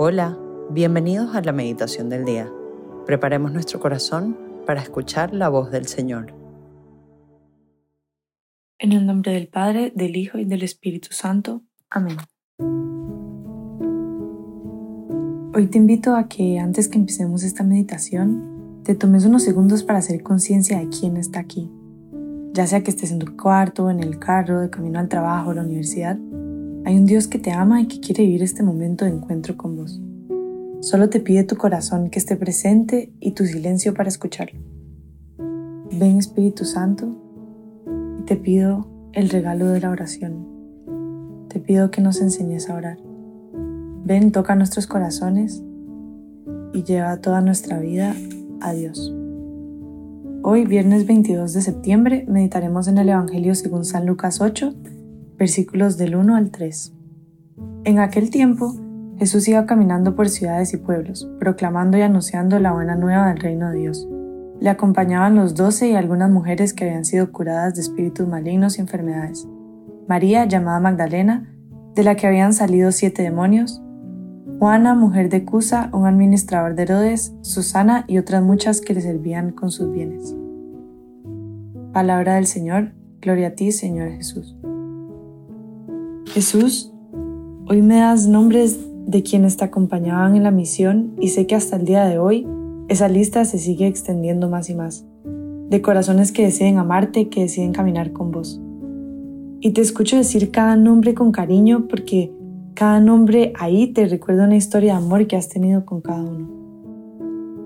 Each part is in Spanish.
Hola, bienvenidos a la meditación del día. Preparemos nuestro corazón para escuchar la voz del Señor. En el nombre del Padre, del Hijo y del Espíritu Santo. Amén. Hoy te invito a que antes que empecemos esta meditación, te tomes unos segundos para hacer conciencia de quién está aquí. Ya sea que estés en tu cuarto, en el carro, de camino al trabajo o la universidad, hay un Dios que te ama y que quiere vivir este momento de encuentro con vos. Solo te pide tu corazón que esté presente y tu silencio para escucharlo. Ven Espíritu Santo y te pido el regalo de la oración. Te pido que nos enseñes a orar. Ven, toca nuestros corazones y lleva toda nuestra vida a Dios. Hoy, viernes 22 de septiembre, meditaremos en el Evangelio según San Lucas 8 versículos del 1 al 3. En aquel tiempo, Jesús iba caminando por ciudades y pueblos, proclamando y anunciando la buena nueva del reino de Dios. Le acompañaban los doce y algunas mujeres que habían sido curadas de espíritus malignos y enfermedades. María, llamada Magdalena, de la que habían salido siete demonios, Juana, mujer de Cusa, un administrador de Herodes, Susana y otras muchas que le servían con sus bienes. Palabra del Señor, gloria a ti, Señor Jesús. Jesús, hoy me das nombres de quienes te acompañaban en la misión y sé que hasta el día de hoy esa lista se sigue extendiendo más y más, de corazones que deciden amarte, que deciden caminar con vos. Y te escucho decir cada nombre con cariño porque cada nombre ahí te recuerda una historia de amor que has tenido con cada uno.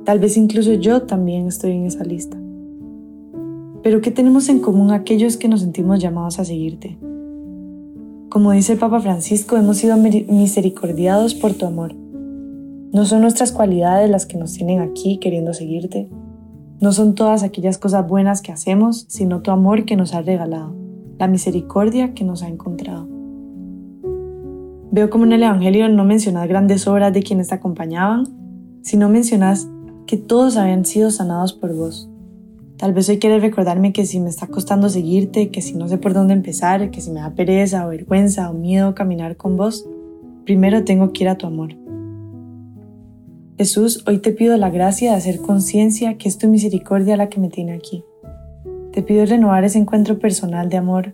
Tal vez incluso yo también estoy en esa lista. Pero ¿qué tenemos en común aquellos que nos sentimos llamados a seguirte? Como dice el Papa Francisco, hemos sido misericordiados por tu amor. No son nuestras cualidades las que nos tienen aquí queriendo seguirte. No son todas aquellas cosas buenas que hacemos, sino tu amor que nos ha regalado, la misericordia que nos ha encontrado. Veo como en el Evangelio no mencionas grandes obras de quienes te acompañaban, sino mencionas que todos habían sido sanados por vos, Tal vez hoy quieres recordarme que si me está costando seguirte, que si no sé por dónde empezar, que si me da pereza o vergüenza o miedo caminar con vos, primero tengo que ir a tu amor. Jesús, hoy te pido la gracia de hacer conciencia que es tu misericordia la que me tiene aquí. Te pido renovar ese encuentro personal de amor,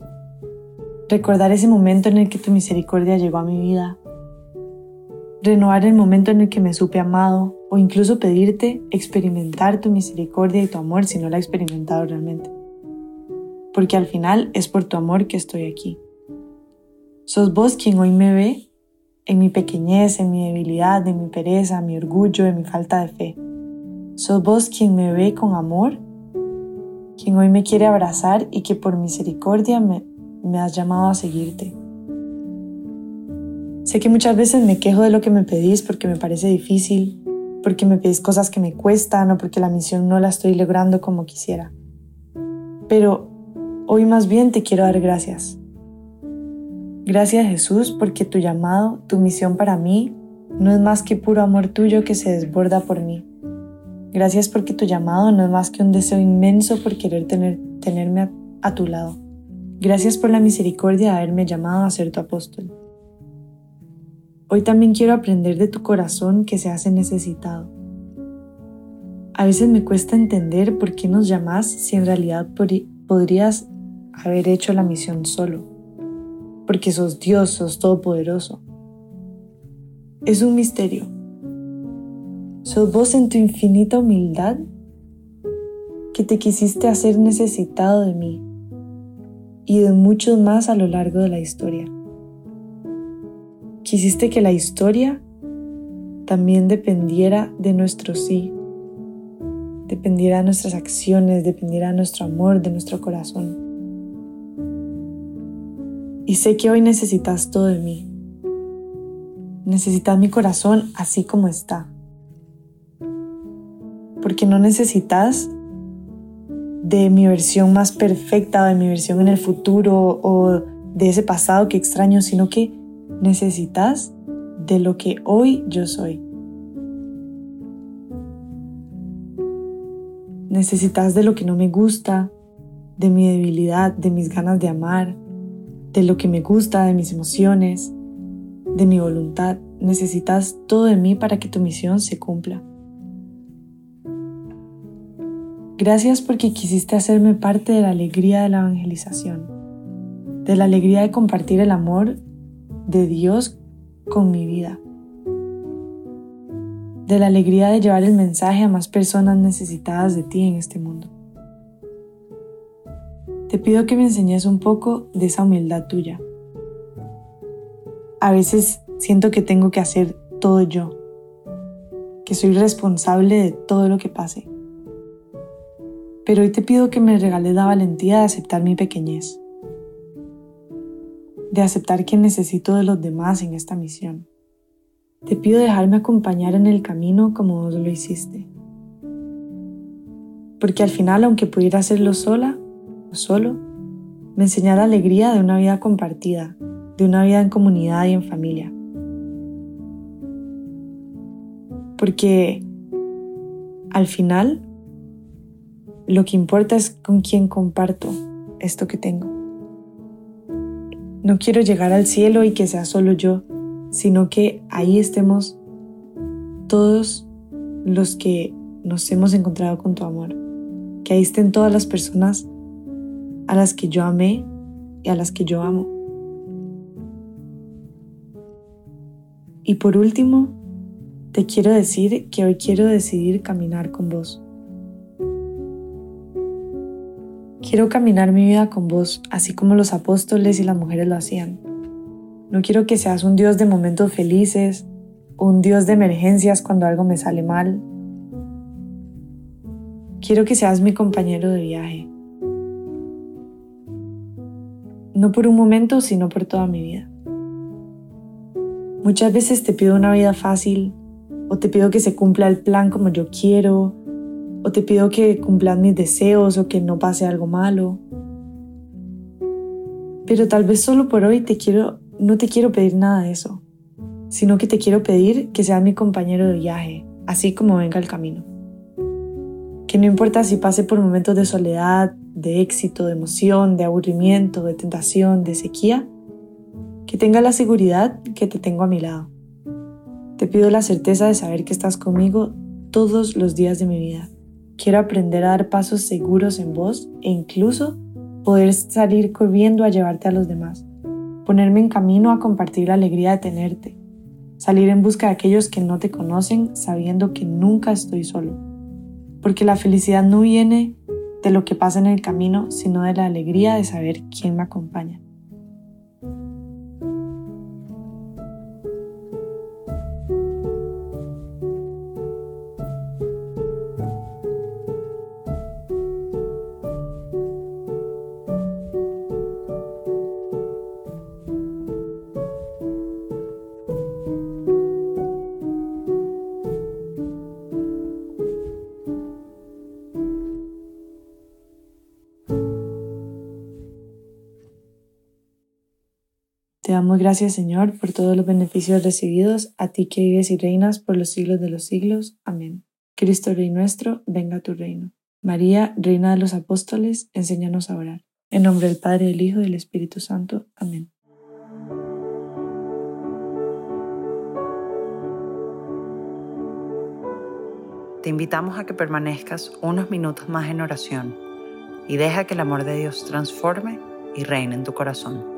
recordar ese momento en el que tu misericordia llegó a mi vida, renovar el momento en el que me supe amado o incluso pedirte experimentar tu misericordia y tu amor si no la he experimentado realmente. Porque al final es por tu amor que estoy aquí. Sos vos quien hoy me ve en mi pequeñez, en mi debilidad, en mi pereza, en mi orgullo, en mi falta de fe. Sos vos quien me ve con amor, quien hoy me quiere abrazar y que por misericordia me, me has llamado a seguirte. Sé que muchas veces me quejo de lo que me pedís porque me parece difícil, porque me pedís cosas que me cuestan o porque la misión no la estoy logrando como quisiera. Pero hoy más bien te quiero dar gracias. Gracias Jesús porque tu llamado, tu misión para mí, no es más que puro amor tuyo que se desborda por mí. Gracias porque tu llamado no es más que un deseo inmenso por querer tener, tenerme a, a tu lado. Gracias por la misericordia de haberme llamado a ser tu apóstol. Hoy también quiero aprender de tu corazón que se hace necesitado. A veces me cuesta entender por qué nos llamas si en realidad podrías haber hecho la misión solo. Porque sos Dios, sos todopoderoso. Es un misterio. Sos vos en tu infinita humildad que te quisiste hacer necesitado de mí y de muchos más a lo largo de la historia. Quisiste que la historia también dependiera de nuestro sí, dependiera de nuestras acciones, dependiera de nuestro amor, de nuestro corazón. Y sé que hoy necesitas todo de mí. Necesitas mi corazón así como está. Porque no necesitas de mi versión más perfecta o de mi versión en el futuro o de ese pasado que extraño, sino que necesitas de lo que hoy yo soy. Necesitas de lo que no me gusta, de mi debilidad, de mis ganas de amar, de lo que me gusta, de mis emociones, de mi voluntad. necesitas todo de mí para que tu misión se cumpla. Gracias porque quisiste hacerme parte de la alegría de la evangelización, de la alegría de compartir el amor de Dios con mi vida, de la alegría de llevar el mensaje a más personas necesitadas de ti en este mundo. Te pido que me enseñes un poco de esa humildad tuya. A veces siento que tengo que hacer todo yo, que soy responsable de todo lo que pase pero hoy te pido que me regales la valentía de aceptar mi pequeñez, de aceptar que necesito de los demás en esta misión. Te pido dejarme acompañar en el camino como vos lo hiciste. Porque al final, aunque pudiera hacerlo sola o solo, me enseñará la alegría de una vida compartida, de una vida en comunidad y en familia. Porque al final lo que importa es con quién comparto esto que tengo. No quiero llegar al cielo y que sea solo yo, sino que ahí estemos todos los que nos hemos encontrado con tu amor. Que ahí estén todas las personas a las que yo amé y a las que yo amo. Y por último, te quiero decir que hoy quiero decidir caminar con vos. Quiero caminar mi vida con vos, así como los apóstoles y las mujeres lo hacían. No quiero que seas un Dios de momentos felices o un Dios de emergencias cuando algo me sale mal. Quiero que seas mi compañero de viaje. No por un momento, sino por toda mi vida. Muchas veces te pido una vida fácil o te pido que se cumpla el plan como yo quiero o te pido que cumplan mis deseos o que no pase algo malo. Pero tal vez solo por hoy te quiero, no te quiero pedir nada de eso, sino que te quiero pedir que seas mi compañero de viaje, así como venga el camino. Que no importa si pase por momentos de soledad, de éxito, de emoción, de aburrimiento, de tentación, de sequía, que tenga la seguridad que te tengo a mi lado. Te pido la certeza de saber que estás conmigo todos los días de mi vida. Quiero aprender a dar pasos seguros en vos e incluso poder salir corriendo a llevarte a los demás. Ponerme en camino a compartir la alegría de tenerte. Salir en busca de aquellos que no te conocen sabiendo que nunca estoy solo. Porque la felicidad no viene de lo que pasa en el camino, sino de la alegría de saber quién me acompaña. Te damos gracias, Señor, por todos los beneficios recibidos, a ti que vives y reinas por los siglos de los siglos. Amén. Cristo Rey nuestro, venga tu reino. María, Reina de los Apóstoles, enséñanos a orar. En nombre del Padre, del Hijo y del Espíritu Santo. Amén. Te invitamos a que permanezcas unos minutos más en oración y deja que el amor de Dios transforme y reine en tu corazón.